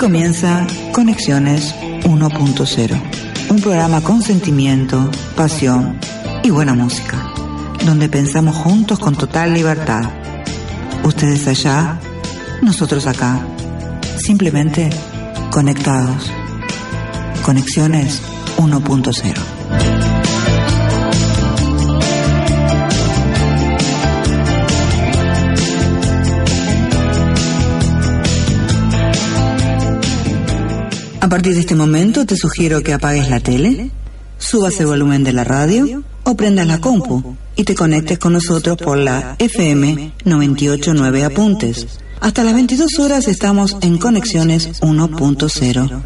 comienza Conexiones 1.0, un programa con sentimiento, pasión y buena música, donde pensamos juntos con total libertad. Ustedes allá, nosotros acá, simplemente conectados. Conexiones 1.0. partir de este momento te sugiero que apagues la tele, subas el volumen de la radio o prendas la compu y te conectes con nosotros por la FM 989 Apuntes. Hasta las 22 horas estamos en Conexiones 1.0.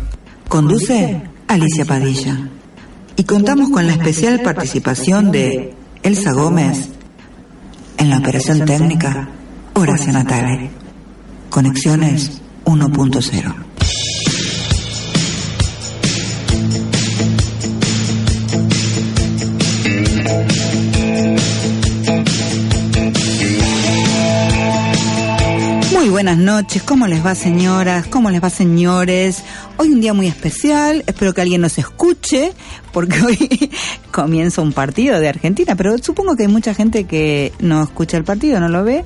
Conduce Alicia Padilla. Y contamos con la especial participación de Elsa Gómez en la operación técnica Horacio Natale. Conexiones 1.0. buenas noches, ¿cómo les va señoras? ¿Cómo les va señores? Hoy un día muy especial, espero que alguien nos escuche, porque hoy comienza un partido de Argentina, pero supongo que hay mucha gente que no escucha el partido, no lo ve.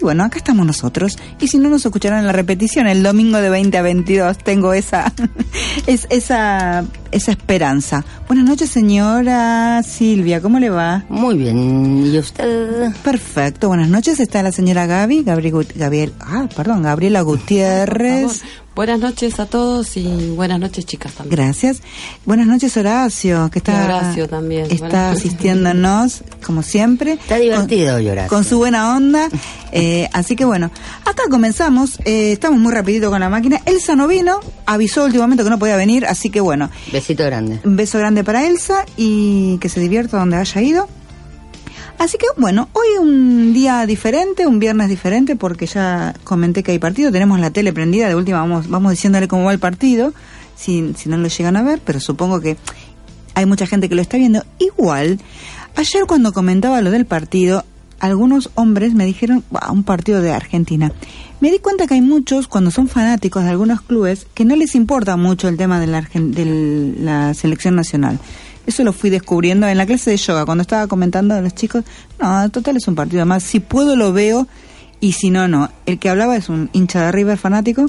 Y bueno, acá estamos nosotros. Y si no nos escucharán en la repetición, el domingo de 20 a 22, tengo esa, es, esa, esa esperanza. Buenas noches, señora Silvia, ¿cómo le va? Muy bien, ¿y usted? Perfecto, buenas noches. Está la señora Gaby, Gabriel, Gabriel, ah, perdón, Gabriela Gutiérrez. Buenas noches a todos y buenas noches chicas también. Gracias. Buenas noches, Horacio, que está, Horacio también. está asistiéndonos, como siempre. Está divertido con, Horacio. Con su buena onda. Eh, así que bueno, acá comenzamos. Eh, estamos muy rapidito con la máquina. Elsa no vino, avisó últimamente que no podía venir, así que bueno, Besito grande. un beso grande para Elsa y que se divierta donde haya ido. Así que bueno, hoy un día diferente, un viernes diferente, porque ya comenté que hay partido, tenemos la tele prendida, de última vamos, vamos diciéndole cómo va el partido, si, si no lo llegan a ver, pero supongo que hay mucha gente que lo está viendo. Igual, ayer cuando comentaba lo del partido, algunos hombres me dijeron, "Buah, un partido de Argentina. Me di cuenta que hay muchos, cuando son fanáticos de algunos clubes, que no les importa mucho el tema de la, de la selección nacional. Eso lo fui descubriendo en la clase de yoga, cuando estaba comentando a los chicos, no, total es un partido más, si puedo lo veo y si no, no. El que hablaba es un hincha de River fanático,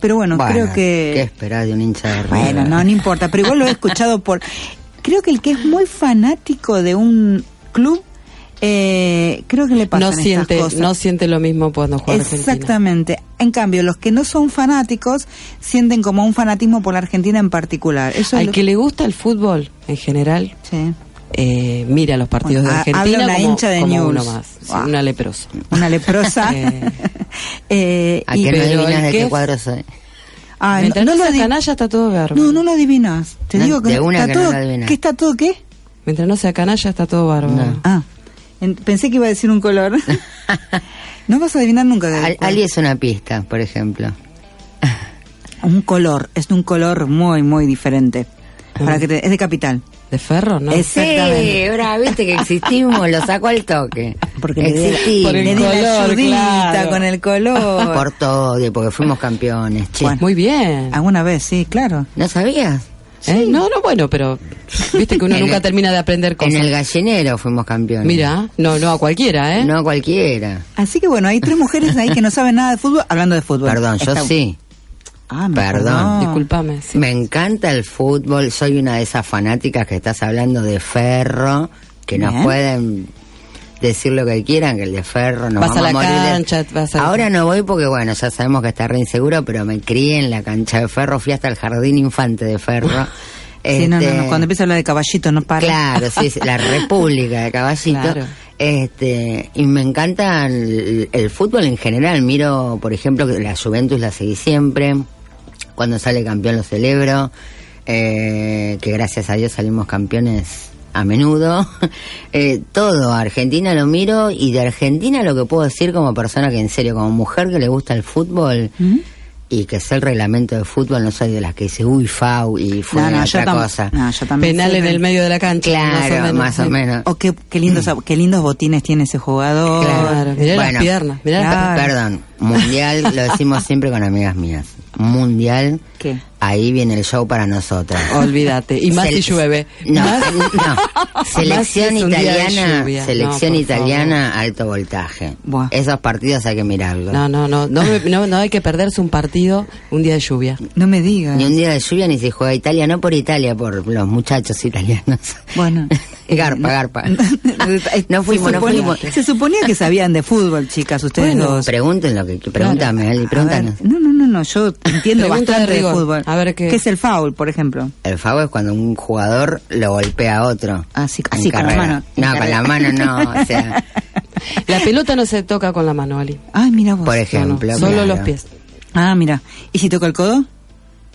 pero bueno, creo que... ¿Qué esperás de un hincha de River? Bueno, no, no importa, pero igual lo he escuchado por... Creo que el que es muy fanático de un club, eh, creo que le pasan No estas siente, cosas. no siente lo mismo cuando juega Argentina. Exactamente. En cambio, los que no son fanáticos sienten como un fanatismo por la Argentina en particular. Eso es Al lo- que le gusta el fútbol en general, Sí. eh, mira los partidos Bueno, de Argentina habla una como, hincha de como News. uno más, sí, Guau. una leprosa. Una leprosa. Eh. Eh, ¿A y- qué no adivinas de que qué cuadro soy? Ay, Mientras no, lo sea adi- canalla está todo bárbaro. No, no lo adivinas. Te No, digo que de una está que no todo, lo. ¿Qué está todo qué? Mientras no sea canalla está todo bárbaro. No. Ah, pensé que iba a decir un color. no vas a adivinar nunca. Al-. Ali es una pista, por ejemplo. Un color, es de un color muy, muy diferente. Para que te- es de capital. ¿De ferro? No. Exactamente. Sí, ahora viste que existimos, lo saco al toque. Porque le di, Existimos. Por el color, claro. con el color. Por todo, porque fuimos campeones, che. Bueno. Muy bien. Alguna vez, sí, claro. ¿No sabías? ¿Eh? No, no, bueno, pero viste que uno nunca el- termina de aprender cosas. En el gallinero fuimos campeones. Mira, no, no a cualquiera, ¿eh? No cualquiera. Así que bueno, hay tres mujeres ahí que no saben nada de fútbol, hablando de fútbol. Perdón, yo sí. Ah, me Perdón. Disculpame. sí. Me encanta el fútbol, soy una de esas fanáticas que estás hablando de ferro, que nos Bien. pueden decir lo que quieran, que el de ferro nos Vas a vamos la morir de- cancha, vas a- Ahora no voy porque bueno, ya sabemos que está re inseguro, pero me crié en la cancha de ferro, fui hasta el jardín infante de ferro. Sí, no, no, Este, no, cuando empieza a hablar de caballito no para. Claro, sí, la República de Caballito. Claro. Este, y me encanta el, el fútbol en general. Miro, por ejemplo, que la Juventus la seguí siempre. Cuando sale campeón lo celebro. Eh, que gracias a Dios salimos campeones a menudo. Eh, todo, Argentina lo miro y de Argentina lo que puedo decir como persona que en serio, como mujer que le gusta el fútbol ¿Mm? y que sé el reglamento de fútbol, no soy de las que dice uy, fau y fue No, otra cosa. no, yo también. Penal en el medio de la cancha. Claro, más o menos. O qué, qué lindos, qué lindos botines tiene ese jugador. Claro, mirá Bueno, las piernas. Mirá las claro. piernas. Perdón, mundial, lo decimos siempre con amigas mías. Mundial. ¿Qué? Ahí viene el show para nosotras. Olvídate. Y más si llueve. No, no. Selección italiana, selección No, italiana, alto voltaje. Buah. Esos partidos hay que mirarlos. No, no, no. No, me- no, no hay que perderse un partido un día de lluvia. No me digas. Ni un día de lluvia ni si juega Italia, no por Italia, por los muchachos italianos. Bueno. garpa, garpa. No fuimos, se no suponía, fuimos. Se suponía que sabían de fútbol, chicas, ustedes Bueno, dos. Pregunten lo que pregúntame, Ali, ver, pregúntanos. no, no, no, no, yo entiendo Pregunta bastante de, fútbol. A ver qué- es el foul, por ejemplo? El FAO es cuando un jugador lo golpea a otro. Así- en así, con la mano. No, con la mano no, o sea, La pelota no se toca con la mano, Ali. Ay, mira vos. por No, no, ejemplo. solo claro. los pies. Ah, mira. ¿Y si toca el codo?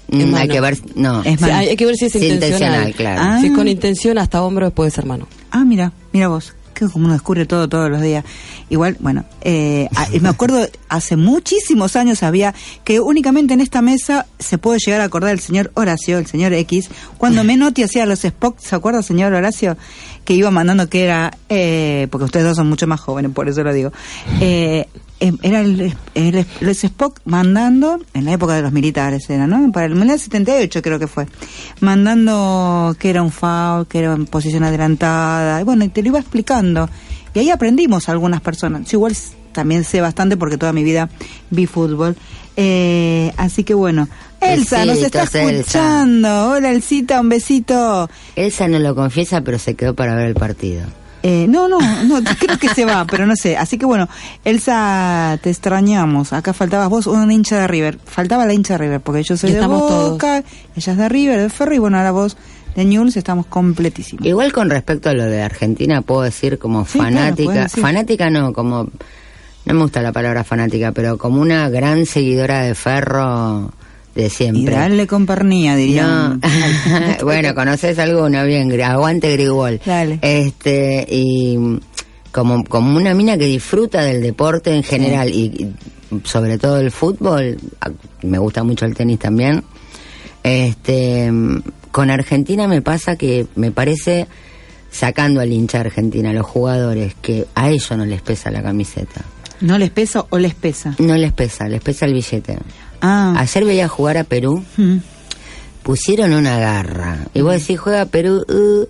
Mm, hay que ver, no. Es Sí, mano. hay, hay que ver si es Sí, intencional. intencional, claro. Ah. Si es con intención, hasta hombro puede ser mano. Ah, mira, mira vos. Que como uno descubre todo todos los días. Igual, bueno, eh, me acuerdo hace muchísimos años había que únicamente en esta mesa se puede llegar a acordar el señor Horacio, el señor X, cuando Menotti hacía los Spock, ¿se acuerda, señor Horacio? Que iba mandando que era, eh, porque ustedes dos son mucho más jóvenes, por eso lo digo. Eh, era el, el- los Spock mandando, en la época de los militares era, ¿no? Para el Mundial 78 creo que fue, mandando que era un foul, que era en posición adelantada, y bueno, y te lo iba explicando. Y ahí aprendimos algunas personas. Yo igual también sé bastante porque toda mi vida vi fútbol. Eh, así que bueno, Elsa nos está Elsa. escuchando. Hola Elsita, un besito. Elsa no lo confiesa, pero se quedó para ver el partido. Eh, no, no, no, creo que se va, pero no sé. Así que bueno, Elsa, te extrañamos. Acá faltabas vos, una hincha de River. Faltaba la hincha de River, porque yo soy Y de estamos todos. Boca, ella es de River, de Ferro, y bueno, ahora vos de Newell's estamos completísimos. Igual con respecto a lo de Argentina, puedo decir como Sí, fanática, decir. fanática no, como, no me gusta la palabra fanática, pero como una gran seguidora de Ferro de Y siempre. darle con pernía, No, dirían. bueno, conoces alguno, bien, aguante Grigol. Dale. Este, y como, como una mina que disfruta del deporte en general y, y sobre todo el fútbol, me gusta mucho el tenis también. Este, con Argentina me pasa que me parece, sacando al hincha Argentina, a los jugadores, que a ellos no les pesa la camiseta. ¿No les pesa o les pesa? No les pesa, les pesa el billete. Ah. Ayer veía jugar a Perú Mm. pusieron una garra. Y vos decís, juega Perú, uh,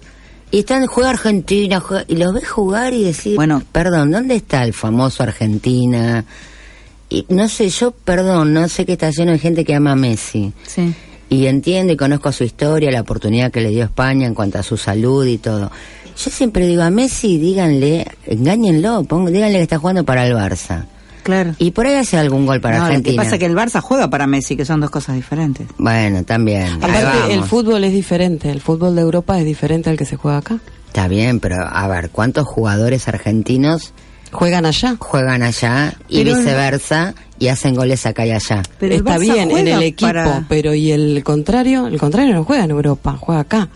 y están, juega Argentina, juega- y los ves jugar y decís, Bueno. perdón, ¿dónde está el famoso Argentina? Y no sé, yo, perdón, no sé que está lleno de gente que ama a Messi. Sí. Y entiendo y conozco su historia, la oportunidad que le dio España en cuanto a su salud y todo. Yo siempre digo a Messi, díganle, engáñenlo, pongan- díganle que está jugando para el Barça. Claro. Y por ahí hace algún gol para no, lo que Argentina. pasa es que el Barça juega para Messi, que son dos cosas diferentes. Bueno, también. Aparte, el fútbol es diferente. El fútbol de Europa es diferente al que se juega acá. Está bien, pero a ver, ¿cuántos jugadores argentinos Juegan allá. juegan allá y Pero- viceversa y hacen goles acá y allá? Pero Está bien en el equipo, para- pero ¿y el contrario? El contrario no juega en Europa, juega acá.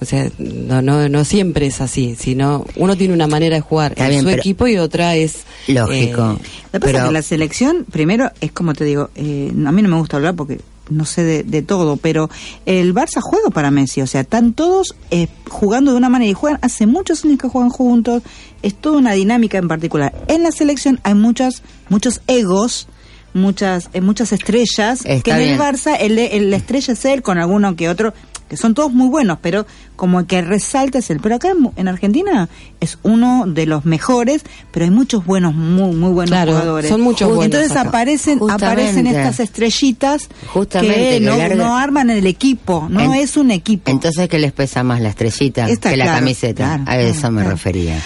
O sea, no, no, no siempre es así, sino uno tiene una manera de jugar Está en bien, su equipo y otra es... Lógico. eh, Lo que pasa Pero- es que la selección, primero, es como te digo, eh, a mí no me gusta hablar porque no sé de, de todo, pero el Barça juega para Messi, o sea, están todos eh, jugando de una manera y juegan, hace muchos años que juegan juntos, es toda una dinámica en particular. En la selección hay muchas, muchos egos, muchas, eh, muchas estrellas, Está que en bien. el Barça el, el- la estrella es él con alguno que otro, que son todos muy buenos, pero como que resalta es él. Pero acá en, en Argentina es uno de los mejores, pero hay muchos buenos, muy, muy buenos Claro, jugadores. son muchos buenos Entonces acá. aparecen, aparecen estas estrellitas Justamente, que que no, no arman el equipo, no En- es un equipo. Entonces, ¿qué les pesa más, la estrellita Está que la claro, camiseta? claro, a eso claro, me claro. refería.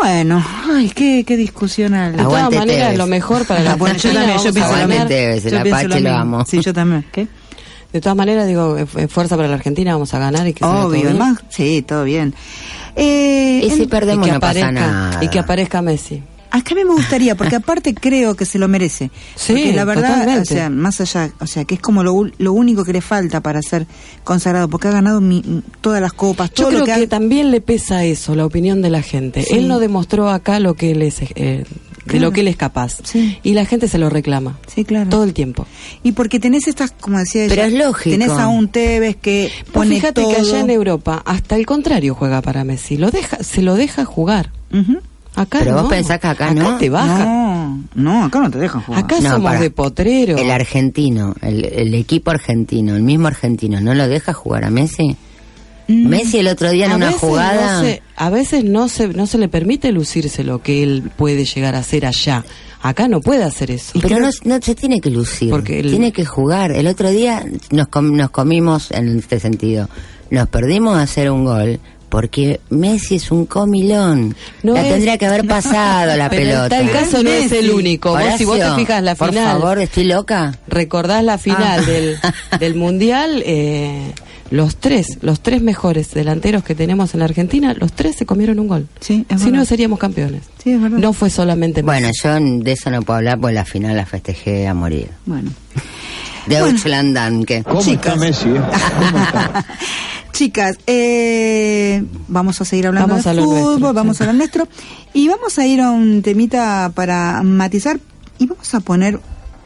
bueno, ay, qué, qué discusión al- De todas maneras, lo mejor para la bueno, yo también, yo pienso lo mismo. el Yo pienso lo. Sí, yo también. ¿Qué? De todas maneras, digo, fuerza para la Argentina, vamos a ganar y que todo Obvio, bien. además, sí, todo bien. Eh, Y si en- perdemos y que no pasa aparezca, nada. y que aparezca Messi. Acá a mí me gustaría, porque aparte creo que se lo merece. Sí, porque la verdad, totalmente. o sea, más allá, o sea, que es como lo, lo único que le falta para ser consagrado, porque ha ganado mi- todas las copas, Yo todo creo lo que, que, ha- también le pesa eso, la opinión de la gente. Sí. Él no demostró acá lo que él es, eh, de Claro. lo que él es capaz. Sí. Y la gente se lo reclama. Sí, claro. Todo el tiempo. Y porque tenés estas, como decía ella, Pero es lógico. tenés a un Tevez que pone Pues fíjate todo. que allá en Europa hasta el contrario juega para Messi, lo deja, se lo deja jugar. Ujú. Acá Pero no. vos pensás que acá, Acá no. te baja. No, no, acá no te dejan jugar. Acá No, somos para. de potrero. El argentino, el, el equipo argentino, el mismo argentino, ¿no lo deja jugar a Messi? Mm. Messi el otro día en a una jugada... no se- a veces no se, no se le permite lucirse lo que él puede llegar a hacer allá. Acá no puede hacer eso. Pero no, no se tiene que lucir, Porque el- tiene que jugar. El otro día nos, com- nos comimos en este sentido. Nos perdimos a hacer un gol porque Messi es un comilón. No la es- tendría que haber pasado la Pero pelota. En tal caso no es el único. Vos, si vos te Horacio, fijas la por final, favor, estoy loca. recordás la final Ah. del, del mundial, eh, los tres, los tres mejores delanteros que tenemos en la Argentina, los tres se comieron un gol. Sí, es si no seríamos campeones. Sí, es verdad. No fue solamente Messi. Bueno, yo de eso no puedo hablar porque la final la festejé a morir. Bueno. Deutschland Danke. ¿Cómo Chicas. está Messi? eh? ¿Cómo está? Chicas, eh, vamos a seguir hablando Vamos de a lo fútbol, nuestro, vamos sí. a lo nuestro y vamos a ir a un temita para matizar y vamos a poner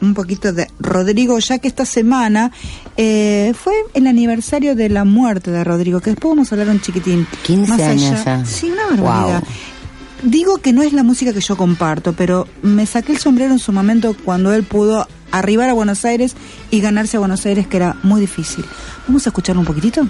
un poquito de Rodrigo, ya que esta semana eh, fue el aniversario de la muerte de Rodrigo, que después vamos a hablar un chiquitín. 15 Más años allá- ya. Sí, una barbaridad. Wow. Digo que no es la música que yo comparto, pero me saqué el sombrero en su momento cuando él pudo arribar a Buenos Aires y ganarse a Buenos Aires, que era muy difícil. Vamos a escucharlo un poquitito.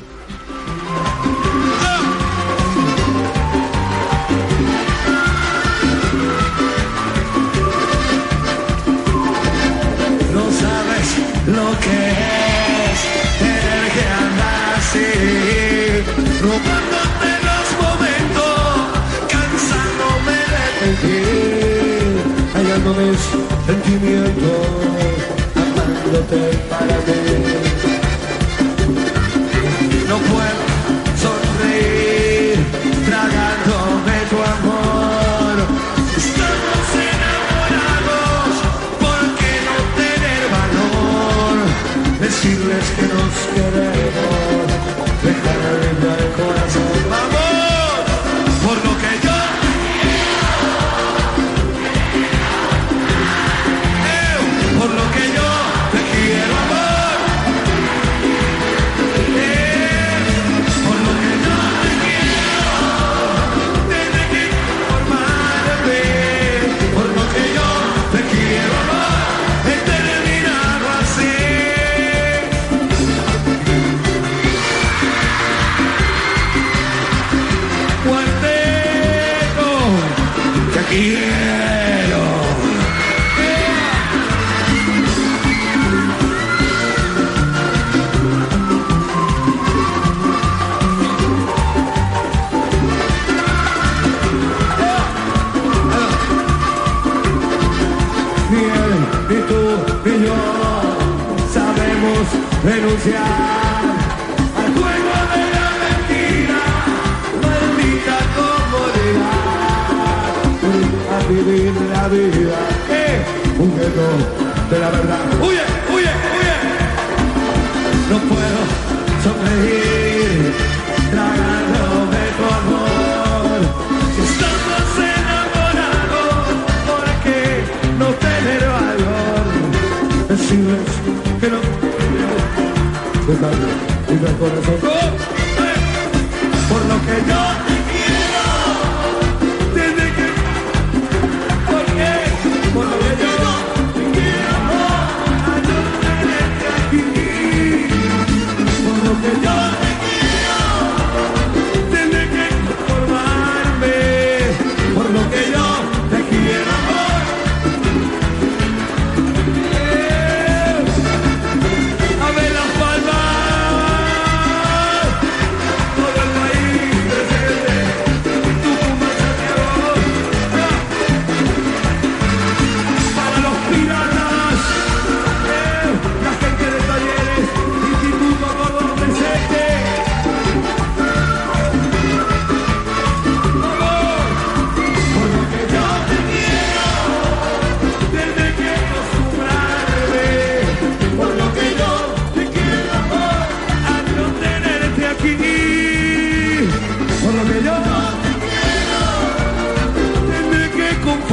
Sentimientos, amándote para mí. No puedo sonreír, tragándome tu amor. Estamos enamorados, ¿por qué no tener valor? Decirles que nos queremos, renunciar al juego de la mentira, maldita comodidad, a vivir la vida, eh, un juego de la verdad. ¡Huye, huye, huye! No puedo sonreír, Por lo que yo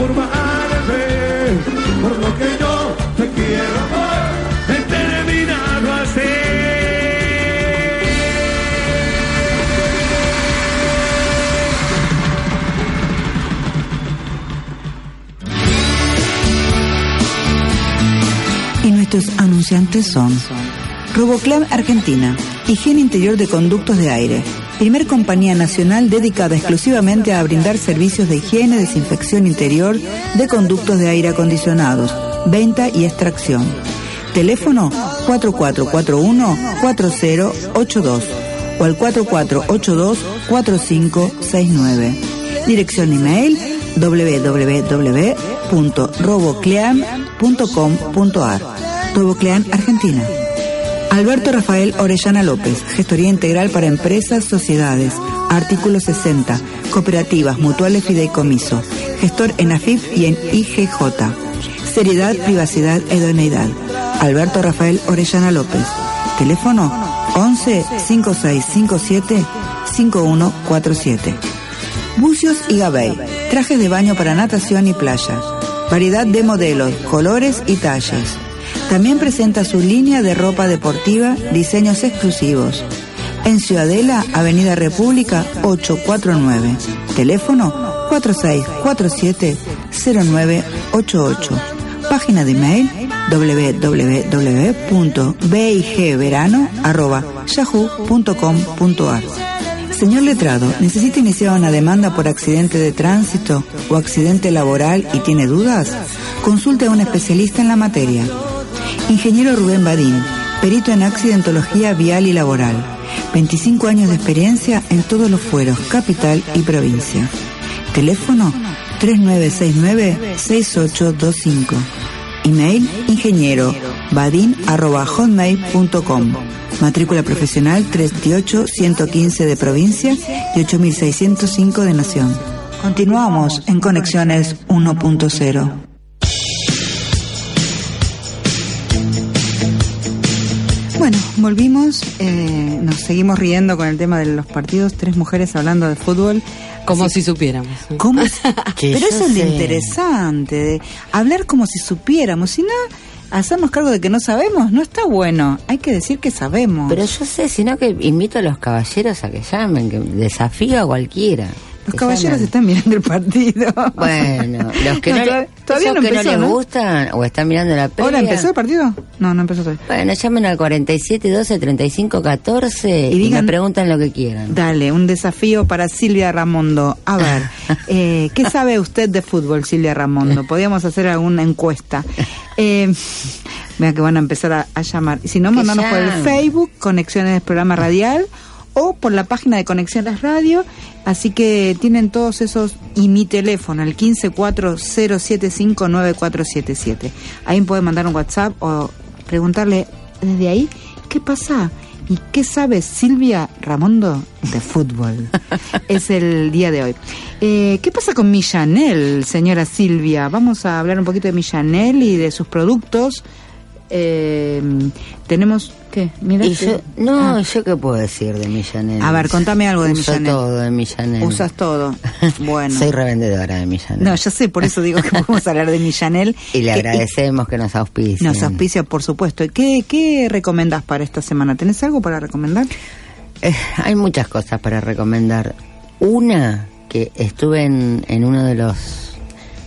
forma por lo que yo te quiero amar, he terminado así. Y nuestros anunciantes son Roboclam Argentina, Higiene Interior de Conductos de Aire, primer compañía nacional dedicada exclusivamente a brindar servicios de higiene, desinfección interior de conductos de aire acondicionados, venta y extracción. Teléfono 4441-4082 o al 4482-4569. Dirección email www.roboclean.com.ar Roboclean Argentina. Alberto Rafael Orellana López, Gestoría Integral para Empresas, Sociedades, Artículo 60, Cooperativas, Mutuales Fideicomiso, Gestor en AFIP y en IGJ. Seriedad, privacidad, idoneidad. Alberto Rafael Orellana López. Teléfono 11 5657 5147. Bucios y Gabey. Trajes de baño para natación y playa. Variedad de modelos, colores y talles. También presenta su línea de ropa deportiva, diseños exclusivos. En Ciudadela, Avenida República 849. Teléfono 4647-0988. Página de email www.bigverano.yahoo.com.ar Señor letrado, ¿necesita iniciar una demanda por accidente de tránsito o accidente laboral y tiene dudas? Consulte a un especialista en la materia. Ingeniero Rubén Badín, perito en accidentología vial y laboral. 25 años de experiencia en todos los fueros, capital y provincia. Teléfono 3969-6825. Email ingeniero badin arroba hotmail.com. Matrícula profesional 38-115 de provincia y 8605 de nación. Continuamos en Conexiones 1.0. Bueno, volvimos, eh, nos seguimos riendo con el tema de los partidos, tres mujeres hablando de fútbol. Como Así- si supiéramos. ¿Cómo? si- Que Pero eso es lo interesante, de hablar como si supiéramos, si no, hacernos cargo de que no sabemos, no está bueno, hay que decir que sabemos. Pero yo sé, sino que invito a los caballeros a que llamen, que desafío a cualquiera. Los caballeros están mirando el partido. Bueno, los que no, todavía no que empezó, no les ¿no? gustan o están mirando la previa. ¿Ahora empezó el partido? No, no empezó todavía. Bueno, llamen al 47 12 35 14 Y y, digan- me preguntan lo que quieran. Dale, un desafío para Silvia Ramondo. A ver, eh, ¿qué sabe usted de fútbol, Silvia Ramondo? Podríamos hacer alguna encuesta. Eh, vea que van a empezar a, a llamar. Y si no, mandanos por el. Facebook, Conexiones del Programa Radial, o por la página de Conexiones Radio. Así que tienen todos esos y mi teléfono, el 1540759477. Ahí pueden mandar un WhatsApp o preguntarle desde ahí qué pasa y qué sabe Silvia Ramondo de fútbol. es el día de hoy. Eh, ¿Qué pasa con Millanel, señora Silvia? Vamos a hablar un poquito de Millanel y de sus productos. Eh, tenemos ¿qué? Mira Y yo, no, Ah. yo qué puedo decir de Millanel. A ver, contame algo de Uso Millanel. todo de Millanel. Usas todo. Bueno. Soy revendedora de Millanel. No, ya sé, por eso digo que podemos hablar de Millanel. y le agradecemos que nos auspicien. Nos auspicia, por supuesto. ¿Qué, ¿Qué recomendás para esta semana? ¿Tenés algo para recomendar? Eh, hay muchas cosas para recomendar. Una, que estuve en, en uno de los...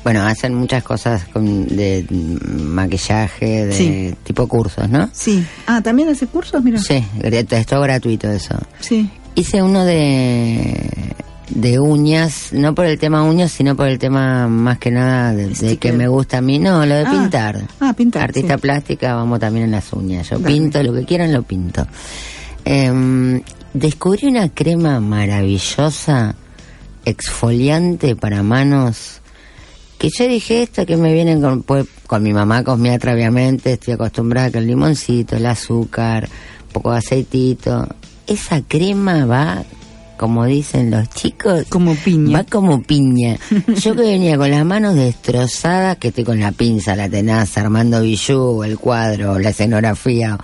Bueno, hacen muchas cosas con, de maquillaje, de Sí. tipo cursos, ¿no? Sí. Ah, ¿también hace cursos? Mira. Sí, es todo gratuito eso. Sí. Hice uno de, de uñas, no por el tema uñas, sino por el tema más que nada de, que me gusta a mí. No, lo de Ah. pintar. Ah, pintar, Artista sí. plástica, vamos también en las uñas. Yo Dale. pinto lo que quieran, lo pinto. Em, descubrí una crema maravillosa, exfoliante para manos. Que yo dije esto que me vienen con, pues, con mi mamá cosmiatra obviamente, estoy acostumbrada que el limoncito, el azúcar, un poco de aceitito. Esa crema va, como dicen los chicos, Como piña. Va como piña. Yo que venía con las manos destrozadas, que estoy con la pinza, la tenaza, armando bijú, el cuadro, la escenografía.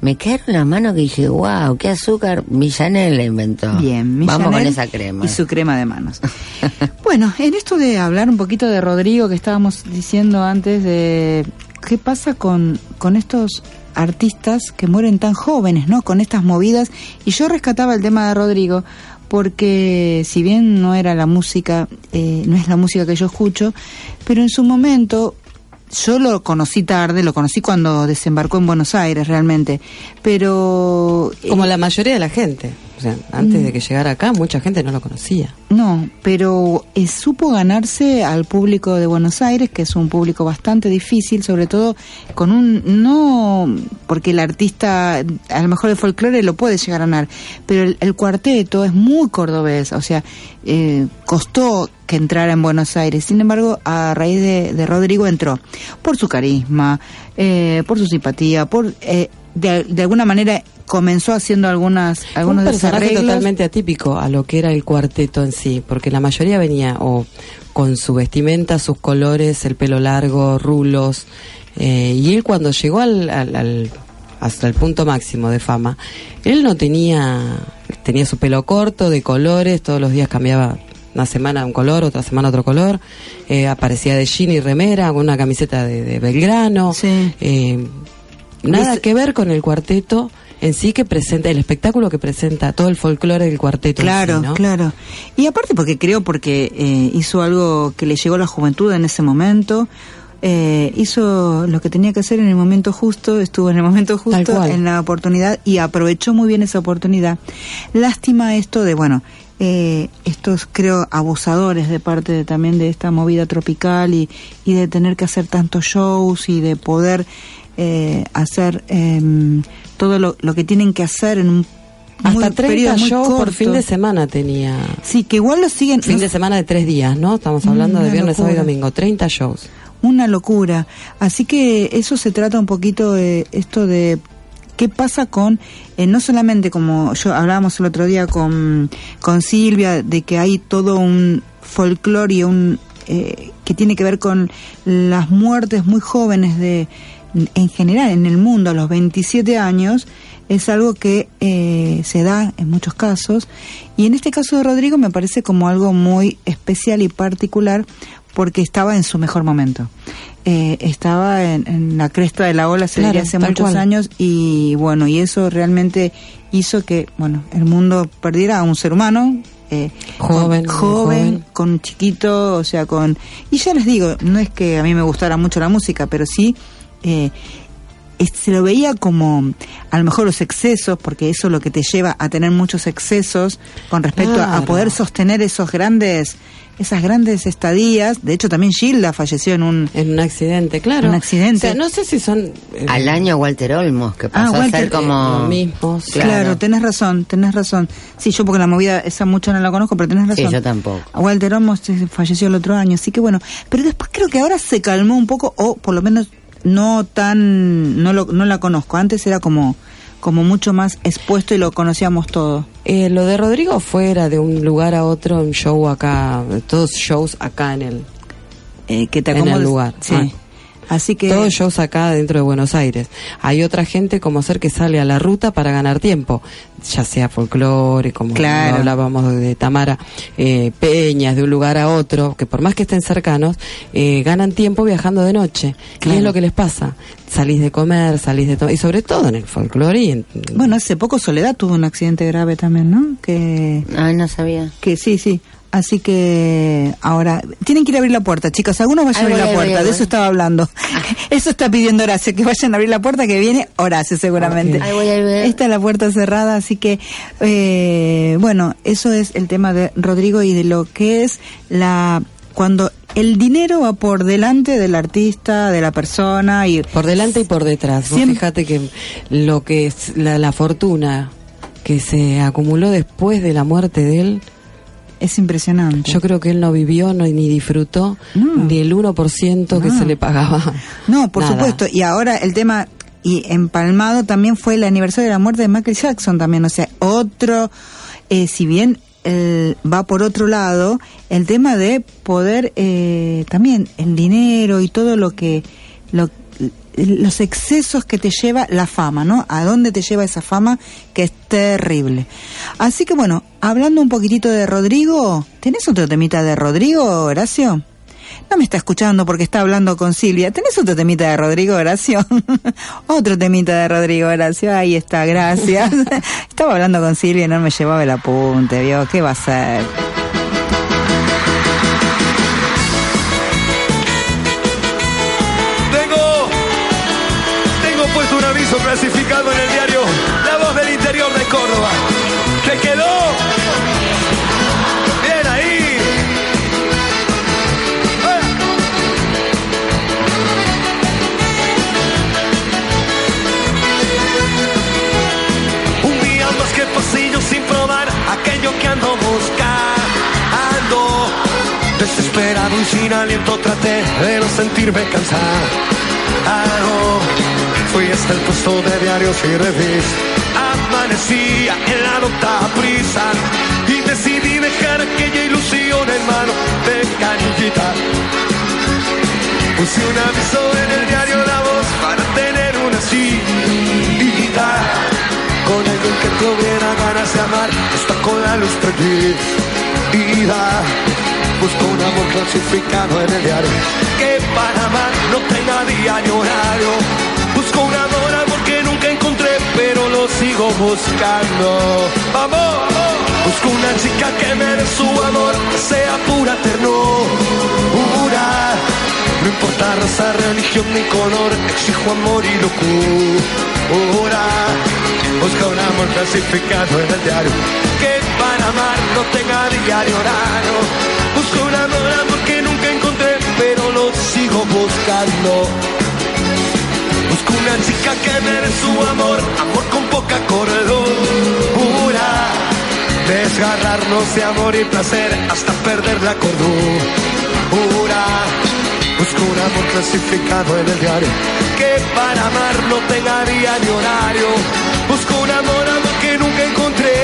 Me quedaron las manos que dije, wow, qué azúcar. Millanel la inventó. Bien, Vamos con Millanel esa crema. Y su crema de manos. bueno, en esto de hablar un poquito de Rodrigo que estábamos diciendo antes de qué pasa con, con estos artistas que mueren tan jóvenes, ¿no? Con estas movidas. Y yo rescataba el tema de Rodrigo porque si bien no era la música, eh, no es la música que yo escucho, pero en su momento yo lo conocí tarde, lo conocí cuando desembarcó en Buenos Aires realmente, pero... eh, Como la mayoría de la gente. O sea, antes de que llegara acá, mucha gente no lo conocía. No, pero eh, supo ganarse al público de Buenos Aires, que es un público bastante difícil, sobre todo con un no porque el artista a lo mejor de folclore lo puede llegar a ganar, pero el, el cuarteto es muy cordobés, o sea, eh, costó que entrara en Buenos Aires. Sin embargo, a raíz de, de Rodrigo entró por su carisma, eh, por su simpatía, por eh, de, de alguna manera comenzó haciendo algunas Fue un algunos personaje desarreglos. totalmente atípico a lo que era el cuarteto en sí, porque la mayoría venía o con su vestimenta, sus colores, el pelo largo, rulos, eh, y él cuando llegó al, al- al- hasta el punto máximo de fama, él no tenía, tenía su pelo corto, de colores, todos los días cambiaba una semana un color, otra semana otro color, eh, aparecía de jean y remera, con una camiseta de, de Belgrano, Sí. eh, nada que ver con el cuarteto en sí que presenta, el espectáculo que presenta, todo el folclore del cuarteto. Claro, sí, ¿no? claro. Y aparte porque creo porque eh, hizo algo que le llegó a la juventud en ese momento, eh, hizo lo que tenía que hacer en el momento justo, estuvo en el momento justo, en la oportunidad y aprovechó muy bien esa oportunidad. Lástima esto de, bueno, eh, estos creo abusadores de parte de, también de esta movida tropical y, y de tener que hacer tantos shows y de poder eh, hacer em, todo lo, lo que tienen que hacer en un muy- Hasta 30 periodo muy shows por fin de semana tenía. Sí, que igual lo siguen. Fin no- de semana de tres días, ¿no? Estamos hablando de viernes, sábado y domingo. 30 shows. Una locura. Así que eso se trata un poquito de esto de qué pasa con, eh, no solamente como yo hablábamos el otro día con, con Silvia, de que hay todo un folclore y un, eh, que tiene que ver con las muertes muy jóvenes de, en general en el mundo a los 27 años, es algo que eh, se da en muchos casos. Y en este caso de Rodrigo me parece como algo muy especial y particular porque estaba en su mejor momento. Eh, estaba en, en la cresta de la ola, se Claro, diría hace muchos cual. años, y bueno, y eso realmente hizo que, bueno, el mundo perdiera a un ser humano. eh, Joven, con, joven, joven. con chiquito, o sea, con... Y ya les digo, no es que a mí me gustara mucho la música, pero sí eh, se lo veía como a lo mejor los excesos, porque eso es lo que te lleva a tener muchos excesos con respecto a- a Claro. poder sostener esos grandes, esas grandes estadías. De hecho, también Gilda falleció en un... En un accidente, claro. Un accidente. O sea, no sé si son. eh, Al año Walter Olmos, que pasó a Walter, ser como... eh, lo mismo, sí. Claro. tenés razón, tenés razón. Sí, yo porque la movida esa mucho no la conozco, pero tenés razón. Sí, yo tampoco. Walter Olmos eh, falleció el otro año, así que bueno. Pero después creo que ahora se calmó un poco, o por lo menos no tan, no lo, no la conozco. Antes era como, como mucho más expuesto y lo conocíamos todo. Eh, lo de Rodrigo fuera de un lugar a otro, un show acá, todos shows acá en el. Eh, que te En el lugar, Sí. ah. Así que. Todos shows acá dentro de Buenos Aires. Hay otra gente como ser que sale a la ruta para ganar tiempo, ya sea folclore, como Claro. hablábamos de Tamara, eh, peñas de un lugar a otro, que por más que estén cercanos, eh, ganan tiempo viajando de noche. Y Claro. es lo que les pasa. Salís de comer, salís de todo, y sobre todo en el folclore y en, Bueno, hace poco Soledad tuvo un accidente grave también, ¿no? Que. Ay, no sabía. Que sí, sí. Así que ahora tienen que ir a abrir la puerta, chicos. Algunos vayan a abrir voy, la puerta. De voy. eso estaba hablando. Eso está pidiendo Horacio, que vayan a abrir la puerta, que viene Horacio seguramente. Ahí voy, ahí voy. Esta es la puerta cerrada, así que eh, bueno, eso es el tema de Rodrigo y de lo que es la cuando el dinero va por delante del artista, de la persona y por delante y por detrás. Siempre- fíjate que lo que es la, la fortuna que se acumuló después de la muerte de él, es impresionante. Yo creo que él no vivió no, ni disfrutó No. ni el 1% que No. se le pagaba. No, por Nada. supuesto. Y ahora el tema, y empalmado también fue el aniversario de la muerte de Michael Jackson también. O sea, otro, eh, si bien el- va por otro lado, el tema de poder eh, también el dinero y todo lo que, lo, los excesos que te lleva la fama, ¿no? A dónde te lleva esa fama que es terrible. Así que bueno, hablando un poquitito de Rodrigo, ¿tenés otro temita de Rodrigo, Horacio? No me está escuchando porque está hablando con Silvia. ¿Tenés otro temita de Rodrigo Horacio? otro temita de Rodrigo Horacio. Ahí está, gracias. Estaba hablando con Silvia y no me llevaba el apunte, ¿vio? ¿Qué va a ser? Clasificado en el diario La Voz del Interior de Córdoba. ¿Te quedó? Bien ahí. ¡Eh! Un día más que pasillo sin probar aquello que ando buscando. Desesperado y sin aliento traté de no sentirme cansado. Fui hasta el puesto de diarios y revistas. Amanecía en la nota prisa y decidí dejar aquella ilusión en mano de canillita. Puse un aviso en el diario La Voz para tener una cita con alguien que tuviera ganas de amar. Está con la luz prendida. Busco un amor clasificado en el diario que para amar no tenga día ni horario. Busco un amor, amor que nunca encontré, pero lo sigo buscando. Amor, busco una chica que me dé su amor, sea pura ternura. No importa raza, religión ni color, exijo amor y locura. Busca un amor clasificado en el diario, que para amar no tenga día ni horario. Busco un amor, amor que nunca encontré, pero lo sigo buscando. Busco una chica que dé su amor, amor con poca cordura. Desgarrarnos de amor y placer hasta perder la cordura. Busco un amor clasificado en el diario, que para amar no tenga día ni horario. Busco un amor, amor que nunca encontré.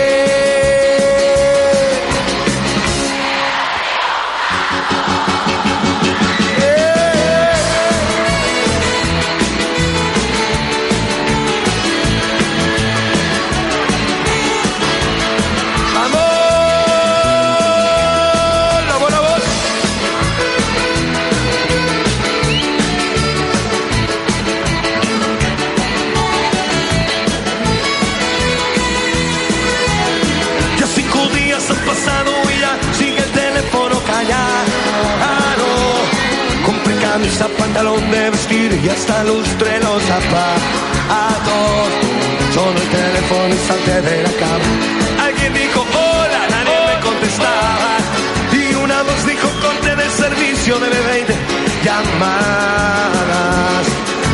Camisa, pantalón de vestir y hasta lustre los zapatos. Solo el teléfono y salté de la cama. Alguien dijo hola, nadie me contestaba. Y una voz dijo corte de servicio de bebé y de llamadas.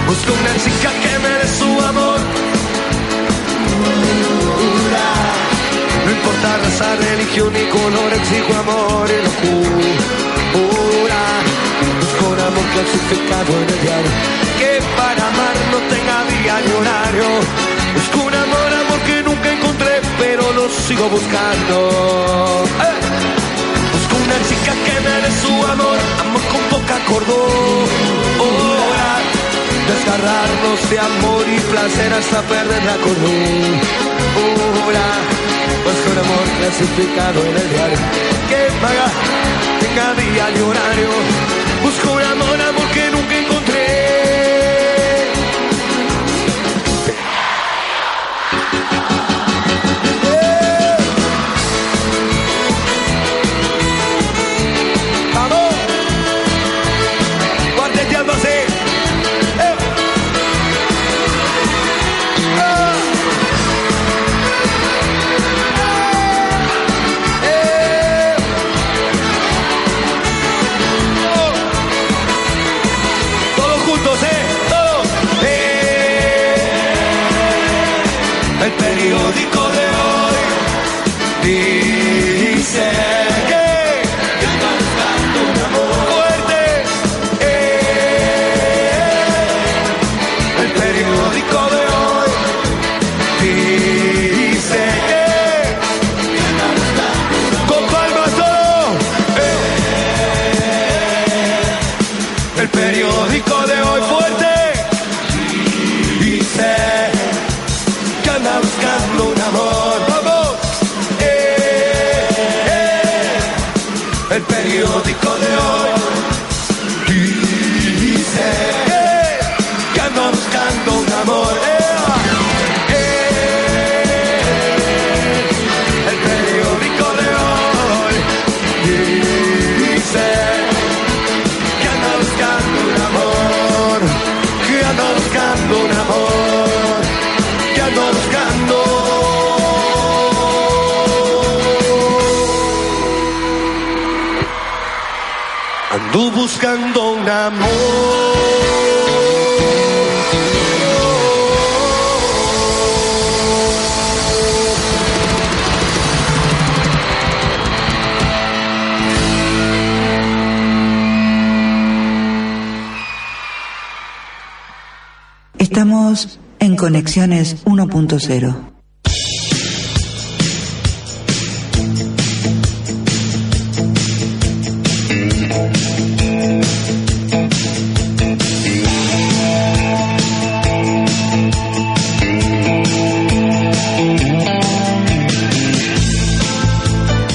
Busco una chica que me dé su amor. No importa raza, religión ni color, exijo amor y locura. Clasificado en el diario, que para amar no tenga día ni horario. Busco un amor, amor que nunca encontré, pero lo sigo buscando. ¡Eh! Busco una chica que me dé su amor, amor con poca cordura. Desgarrarnos de amor y placer hasta perder la cordura. Busco un amor clasificado en el diario que paga tenga día y horario. Busco un amor, amor que nunca encontré. Conexiones 1.0.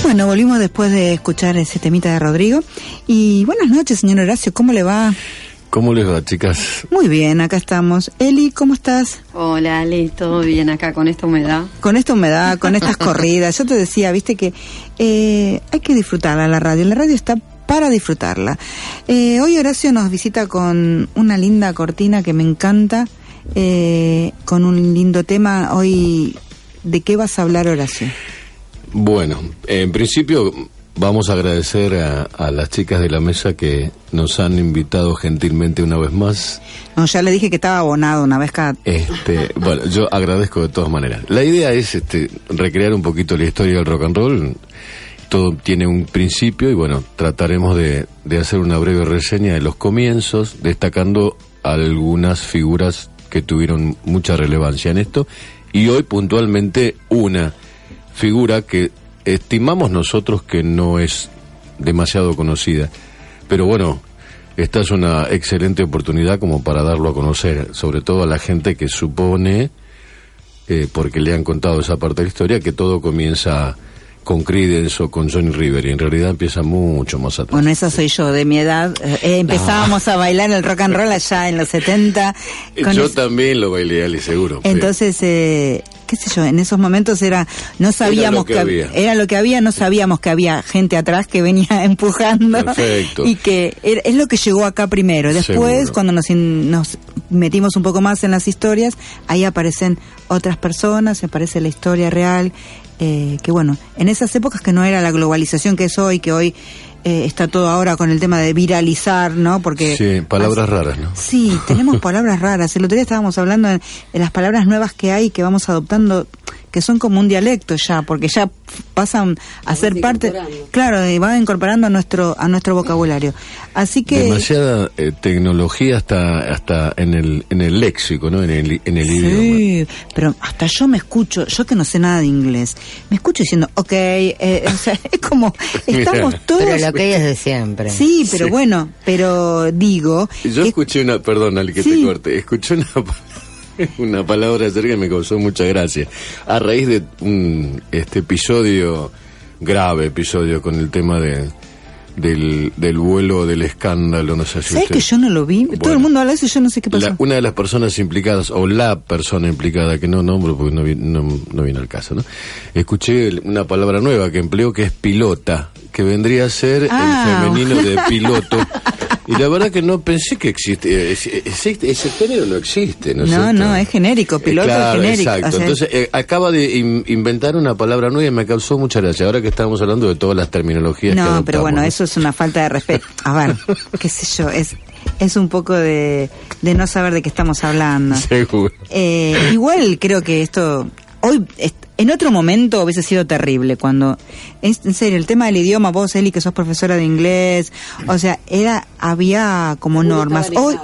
Bueno, volvimos después de escuchar ese temita de Rodrigo. Y buenas noches, señor Horacio, ¿cómo le va? ¿Cómo les va, chicas? Muy bien, acá estamos. Eli, ¿cómo estás? Hola, Ali, todo bien acá con esta humedad. Con esta humedad, con estas corridas. Yo te decía, viste que eh, hay que disfrutarla la radio. La radio está para disfrutarla. Eh, hoy Horacio nos visita con una linda cortina que me encanta, eh, con un lindo tema. Hoy, ¿de qué vas a hablar, Horacio? Bueno, en principio vamos a agradecer a, a las chicas de la mesa que nos han invitado gentilmente una vez más. No, ya le dije que estaba abonado una vez cada... Este, bueno, yo agradezco de todas maneras. La idea es este, recrear un poquito la historia del rock and roll. Todo tiene un principio y bueno, trataremos de, de hacer una breve reseña de los comienzos, destacando algunas figuras que tuvieron mucha relevancia en esto y hoy puntualmente una figura que estimamos nosotros que no es demasiado conocida. Pero bueno, esta es una excelente oportunidad como para darlo a conocer, sobre todo a la gente que supone, eh, porque le han contado esa parte de la historia, que todo comienza con Creedence o con Johnny River y en realidad empieza mucho más atrás. Bueno, esa soy yo, de mi edad. Eh, empezábamos a bailar el rock and roll allá en los 70. con Yo también lo bailé, Ali, seguro. Entonces, eh, qué sé yo, en esos momentos era, no sabíamos que que, había. era lo que había, no sabíamos que había gente atrás que venía empujando Perfecto. y que era- es lo que llegó acá primero. Después, Seguro. cuando nos, in- nos metimos un poco más en las historias, ahí aparecen otras personas, aparece la historia real, eh, que bueno, en esas épocas que no era la globalización que es hoy, que hoy eh, está todo ahora con el tema de viralizar, ¿no? Porque Sí, palabras raras, ¿no? Sí, tenemos palabras raras. El otro día estábamos hablando de, de las palabras nuevas que hay que vamos adoptando, que son como un dialecto ya, porque ya pasan a ser parte, claro, y van incorporando a nuestro a nuestro vocabulario. Así que Demasiada eh, tecnología hasta hasta en el en el léxico, ¿no? En el en el idioma. Sí, pero hasta yo me escucho, yo que no sé nada de inglés, me escucho diciendo, ok, eh, o sea, es como, estamos Mira. todos... Pero lo que es de siempre. Sí, pero Sí. bueno, pero digo... Yo que- escuché una, perdón, Ali, que Sí. te corte, escuché una, una palabra ayer que me causó mucha gracia. A raíz de un este episodio, grave episodio con el tema de del, del vuelo del escándalo, no sé si ¿Sabes usted- que yo no lo vi? Todo el mundo habla de eso y yo no sé qué pasó. La- una de las personas implicadas, o la persona implicada, que no nombro porque no, vi- no, no viene al caso, ¿no? Escuché una palabra nueva que empleó que es pilota, que vendría a ser Ah. el femenino de piloto. Y la verdad que no pensé que existe, es- existe ese género no existe, ¿no es No, cierto? no, es genérico, piloto Eh, claro, es genérico. Exacto. o sea, Entonces, eh, acaba de in- inventar una palabra nueva y me causó mucha gracia. Ahora que estamos hablando de todas las terminologías que no, pero adoptamos, bueno, ¿no? eso es una falta de respeto. A ver, qué sé yo, es, es un poco de, de no saber de qué estamos hablando. Seguro. Eh, igual creo que esto hoy en otro momento hubiese sido terrible cuando es en serio el tema del idioma vos Eli que sos profesora de inglés o sea era había como Uno normas. Hoy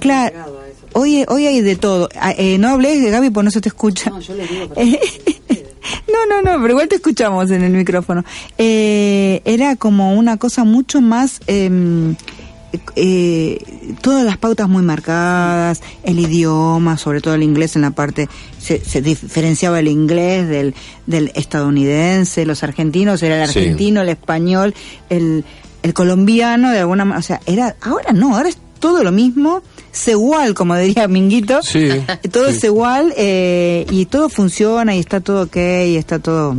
claro hoy hoy hay de todo. Ah, eh, no hables Gaby porque no se te escucha. No, yo le digo para no, no, no, pero igual te escuchamos en el micrófono. Eh, era como una cosa mucho más, eh, eh, todas las pautas muy marcadas, el idioma, sobre todo el inglés en la parte, se, se diferenciaba el inglés del, del estadounidense, los argentinos, era el Sí. argentino, el español, el, el colombiano, de alguna manera, o sea, era, ahora no, ahora es todo lo mismo, se igual, como diría Minguito, Sí, todo sí. es igual eh, y todo funciona y está todo ok y está todo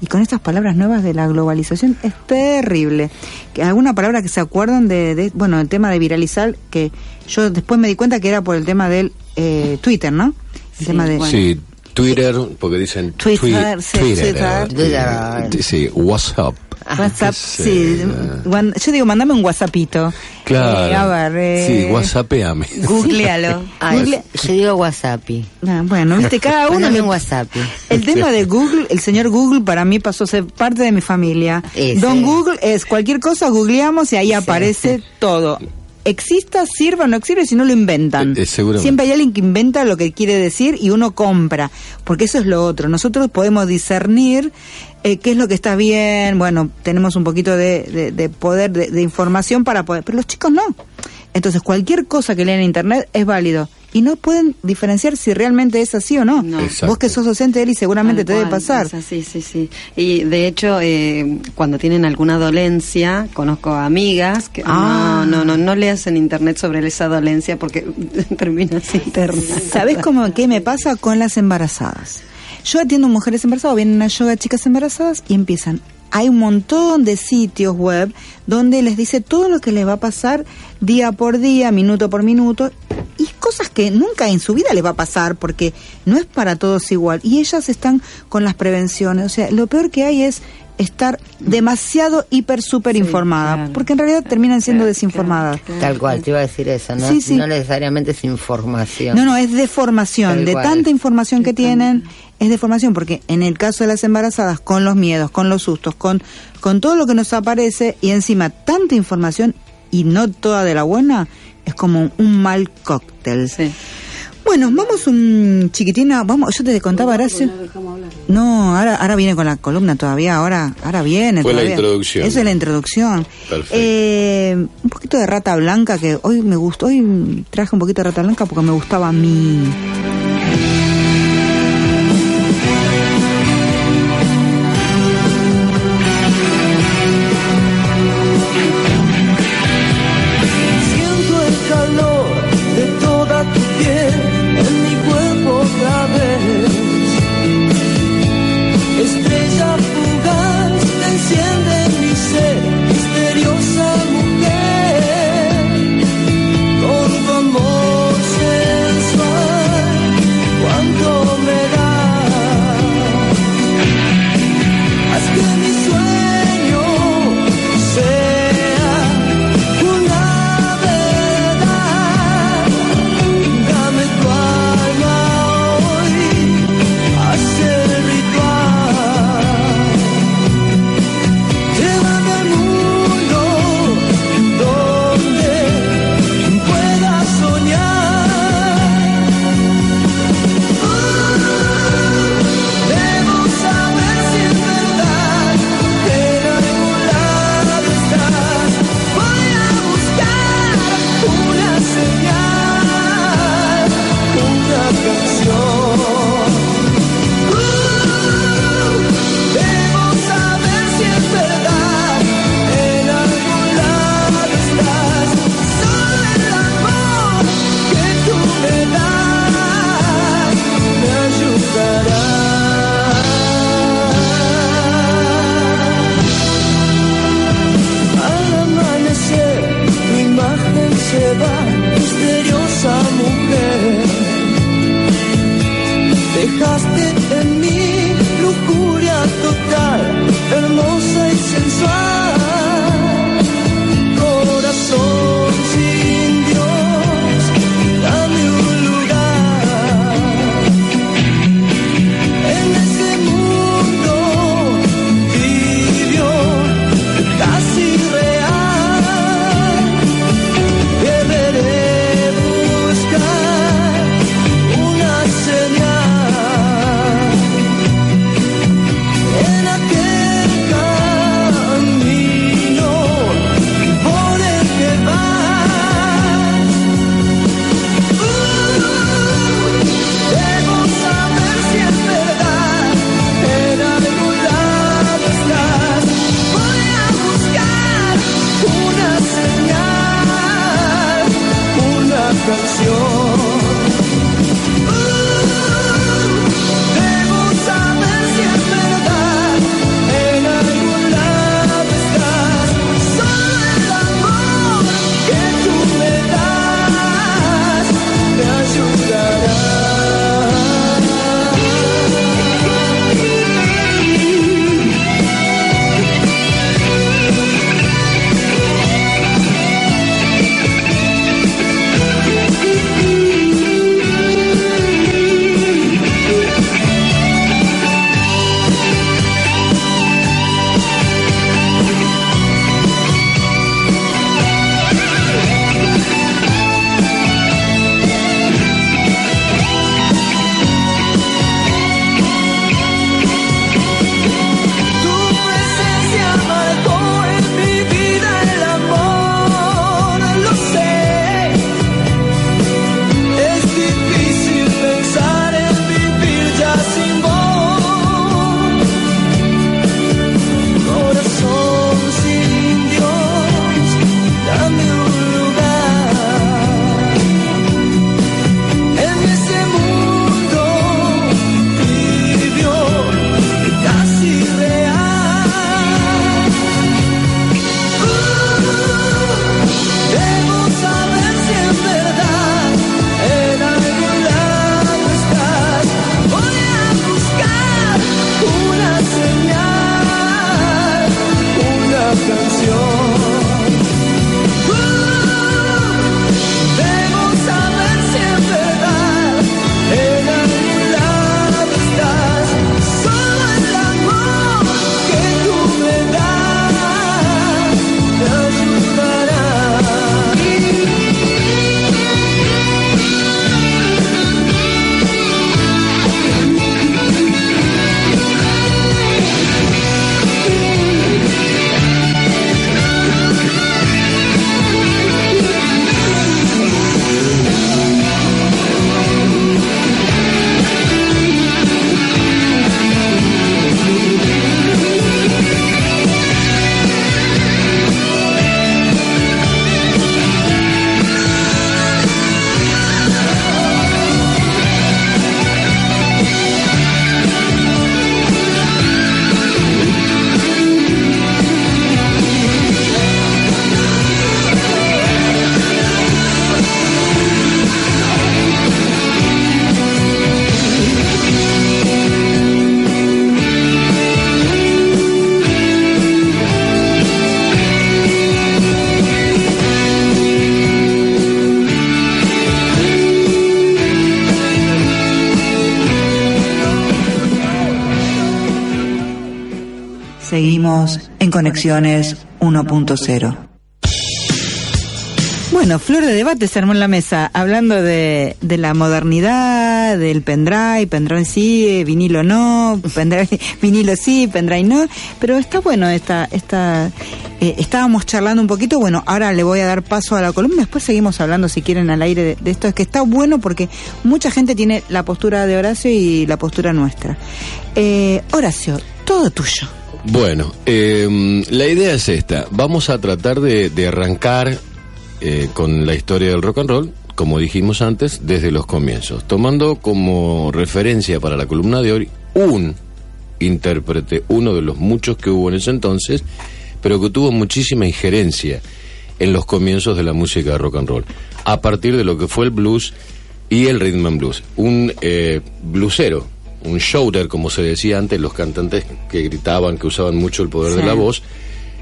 y con estas palabras nuevas de la globalización es terrible que alguna palabra que se acuerdan de, de- bueno el tema de viralizar que yo después me di cuenta que era por el tema del eh, Twitter no el tema de Sí, Twitter, porque dicen Twitter, twi- sí, Twitter, Twitter. eh, Twitter. Sí, WhatsApp. WhatsApp, qué sí. Yo digo, mandame un WhatsAppito. Claro. Eh, a ver. eh, Sí, whatsappeame. Googlealo. Ay, Google- yo digo WhatsApp. Ah, bueno, viste, cada uno. Mándame le- un WhatsApp. El tema de Google, el señor Google para mí pasó a ser parte de mi familia. Ese. Don Google es cualquier cosa, googleamos y ahí aparece todo. Exista, sirva, no sirve, si no lo inventan. Eh, eh. Siempre hay alguien que inventa lo que quiere decir y uno compra, porque eso es lo otro. Nosotros podemos discernir eh, qué es lo que está bien, bueno, tenemos un poquito de, de- de poder, de, de información para poder, pero los chicos no. Entonces cualquier cosa que leen en internet es válido y no pueden diferenciar si realmente es así o no. No. Vos que sos docente, Eli, seguramente Tal te debe pasar. así, sí, sí. Y de hecho, eh, cuando tienen alguna dolencia, conozco amigas que Ah. no, no, no, no leas en internet sobre esa dolencia porque terminas interna. ¿Sabés cómo qué me pasa con las embarazadas? Yo atiendo mujeres embarazadas, vienen a yoga chicas embarazadas y empiezan. Hay un montón de sitios web donde les dice todo lo que les va a pasar día por día, minuto por minuto, y cosas que nunca en su vida les va a pasar porque no es para todos igual. Y ellas están con las prevenciones. O sea, lo peor que hay es estar demasiado hiper super Sí, informada, claro. porque en realidad terminan siendo Claro, desinformadas. claro. Tal cual, te iba a decir eso, no, Sí, sí. no necesariamente es información. No, no, es deformación. Tal de cual. tanta información que tienen, es deformación, porque en el caso de las embarazadas, con los miedos, con los sustos, con, con todo lo que nos aparece, y encima tanta información, y no toda de la buena, es como un, mal cóctel. Sí. Bueno, vamos un chiquitina, vamos, yo te contaba Horacio. No, ahora, ahora viene con la columna todavía, ahora, ahora viene. Fue la introducción. Esa es la introducción. Perfecto. Eh, un poquito de rata blanca, que hoy me gustó, hoy traje un poquito de rata blanca porque me gustaba a mí. Conexiones 1.0. Bueno, flor de debate se armó en la mesa, hablando de, de la modernidad, del pendrive, pendrive sí, vinilo no, pendrive, vinilo sí, pendrive no, pero está bueno esta, esta, eh, estábamos charlando un poquito, bueno, ahora le voy a dar paso a la columna, después seguimos hablando si quieren al aire de, de esto, es que está bueno porque mucha gente tiene la postura de Horacio y la postura nuestra. Eh, Horacio, todo tuyo. Bueno, eh, la idea es esta. Vamos a tratar de, arrancar eh, con la historia del rock and roll, como dijimos antes, desde los comienzos, tomando como referencia para la columna de hoy un intérprete, uno de los muchos que hubo en ese entonces, pero que tuvo muchísima injerencia en los comienzos de la música de rock and roll, a partir de lo que fue el blues y el rhythm and blues. Un eh, bluesero, un shouter, como se decía antes, los cantantes que gritaban, que usaban mucho el poder de la voz,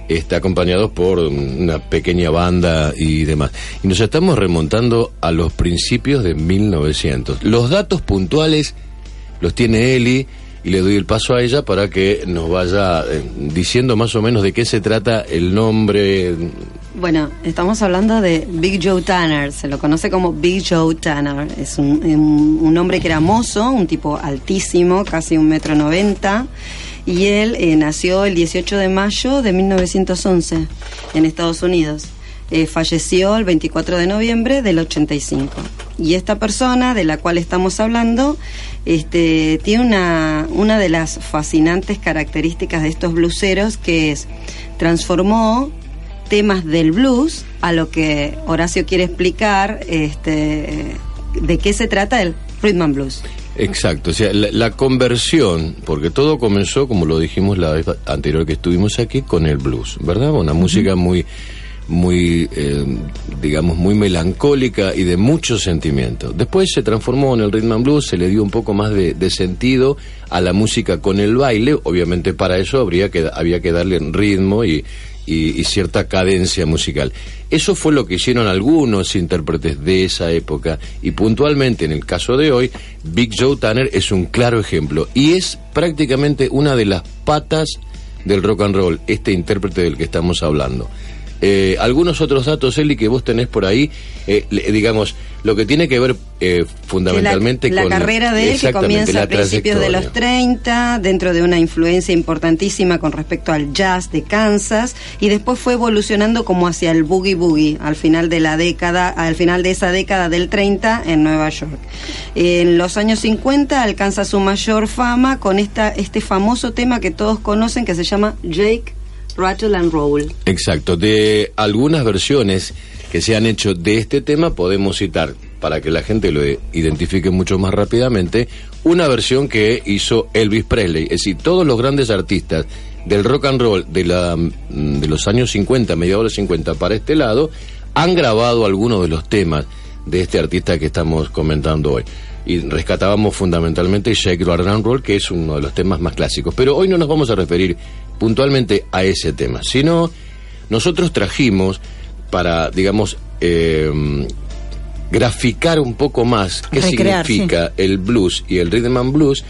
está acompañado por una pequeña banda y demás. Y nos estamos remontando a los principios de 1900. Los datos puntuales los tiene Eli y le doy el paso a ella para que nos vaya eh, diciendo más o menos de qué se trata el nombre. Bueno, estamos hablando de Big Joe Tanner, se lo conoce como Big Joe Tanner. Es un, un- hombre que era mozo, un tipo altísimo, casi un metro noventa, y él eh, nació el 18 de mayo de 1911 en Estados Unidos. Eh, falleció el 24 de noviembre del 85. Y esta persona de la cual estamos hablando este, tiene una, una de las fascinantes características de estos bluseros que es transformó temas del blues a lo que Horacio quiere explicar este, de qué se trata el rhythm and blues. Exacto, o sea, la, la conversión, porque todo comenzó, como lo dijimos la vez anterior que estuvimos aquí, con el blues, ¿verdad? Una música muy, muy, eh, digamos, muy melancólica y de mucho sentimiento. Después se transformó en el rhythm and blues, se le dio un poco más de, de sentido a la música con el baile, obviamente para eso habría que, había que darle ritmo y, y, y cierta cadencia musical. Eso fue lo que hicieron algunos intérpretes de esa época y puntualmente en el caso de hoy, Big Joe Tanner es un claro ejemplo y es prácticamente una de las patas del rock and roll, este intérprete del que estamos hablando. Eh, algunos otros datos, Eli, que vos tenés por ahí, eh, le- digamos, lo que tiene que ver eh, fundamentalmente la, la con carrera de él que comienza la a principios de los trayectoria. 30 dentro de una influencia importantísima con respecto al jazz de Kansas y después fue evolucionando como hacia el boogie boogie al final de la década al final de esa década del 30 en Nueva York en los años 50 alcanza su mayor fama con esta este famoso tema que todos conocen que se llama Jake Rattle and Roll Exacto, de algunas versiones que se han hecho de este tema podemos citar, para que la gente lo identifique mucho más rápidamente, una versión que hizo Elvis Presley. Es decir, todos los grandes artistas del rock and roll de, la, mm, de los años 50, mediados de los 50 para este lado, han grabado algunos de los temas de este artista que estamos comentando hoy. Y rescatábamos fundamentalmente Shake, Rattle and Roll, que es uno de los temas más clásicos. Pero hoy no nos vamos a referir puntualmente a ese tema, sino nosotros trajimos para, digamos, eh, graficar un poco más qué Recrear, significa el blues y el rhythm and blues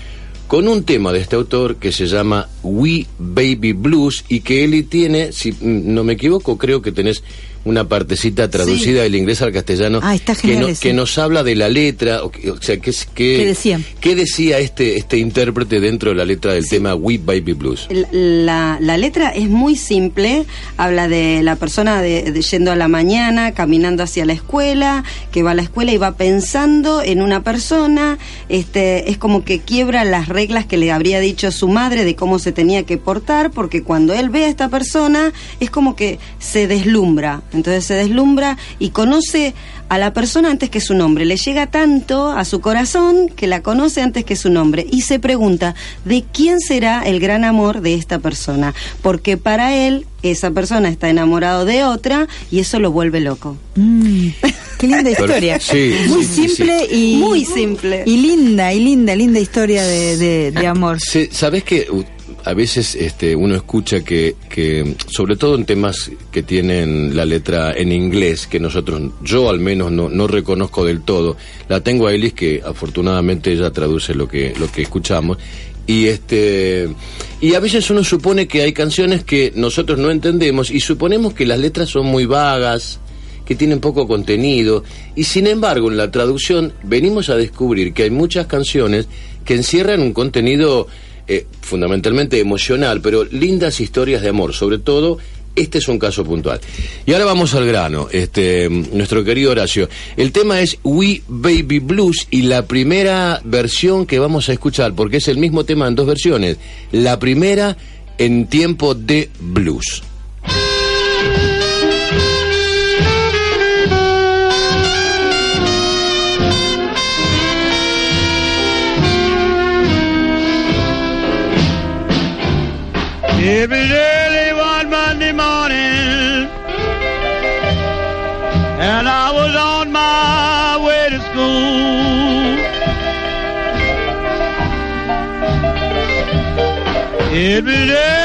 con un tema de este autor que se llama We Baby Blues y que Eli tiene, si no me equivoco, creo que tenés una partecita traducida del inglés al castellano Ah, que, no- nos habla de la letra, o, o sea, que- ¿Qué decía? ¿qué decía este, este intérprete dentro de la letra del tema We Baby Blues? La, la letra es muy simple, habla de la persona de, de yendo a la mañana, caminando hacia la escuela, que va a la escuela y va pensando en una persona, este, es como que quiebra las reglas que le habría dicho su madre de cómo se tenía que portar, porque cuando él ve a esta persona es como que se deslumbra, entonces se deslumbra y conoce a la persona antes que su nombre, le llega tanto a su corazón que la conoce antes que su nombre y se pregunta de quién será el gran amor de esta persona, porque para él esa persona está enamorado de otra y eso lo vuelve loco. Mm, qué linda historia. sí, Muy sí, sí, simple y Muy simple. y linda y linda linda historia de, de, de amor. ¿Sabes que a veces este, uno escucha que, que, sobre todo en temas que tienen la letra en inglés, que nosotros, yo al menos no, no reconozco del todo, la tengo a Elis que afortunadamente ella traduce lo que, lo que escuchamos, Y este y a veces uno supone que hay canciones que nosotros no entendemos y suponemos que las letras son muy vagas, que tienen poco contenido. Y sin embargo en la traducción venimos a descubrir que hay muchas canciones que encierran un contenido eh, fundamentalmente emocional, pero lindas historias de amor, sobre todo este es un caso puntual. Y ahora vamos al grano, este, nuestro querido Horacio. El tema es We Baby Blues y la primera versión que vamos a escuchar, porque es el mismo tema en dos versiones. La primera en tiempo de blues. It was early one Monday morning, and I was on my way to school. It was early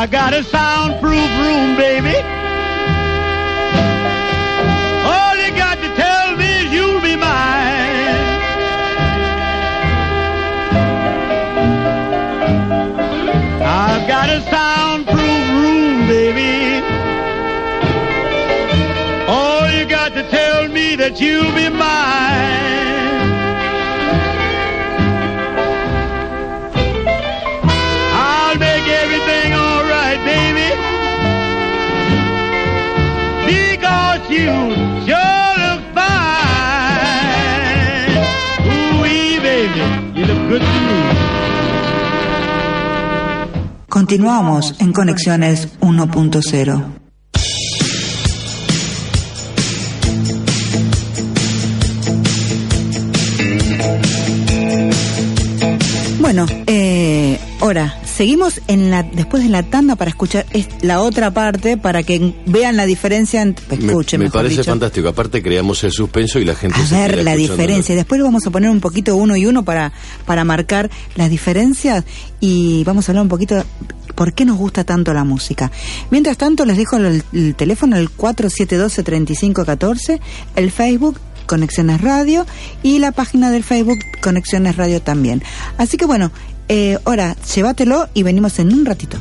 I got a soundproof room, baby. All you got to tell me is you'll be mine. I've got a soundproof room, baby. All you got to tell me that you'll be mine. Continuamos en Conexiones 1.0. seguimos en la después de la tanda para escuchar es- la otra parte para que vean la diferencia. en- Me, Escuchen, me mejor parece dicho. fantástico. Aparte creamos el suspenso y la gente A se ver la diferencia. Después vamos a poner un poquito uno y uno para, para marcar las diferencias y vamos a hablar un poquito por qué nos gusta tanto la música. Mientras tanto, les dejo el, el teléfono, el 4712-3514, el Facebook. Conexiones Radio y la página del Facebook Conexiones Radio también. Así que bueno, eh, ahora, llévatelo y venimos en un ratito.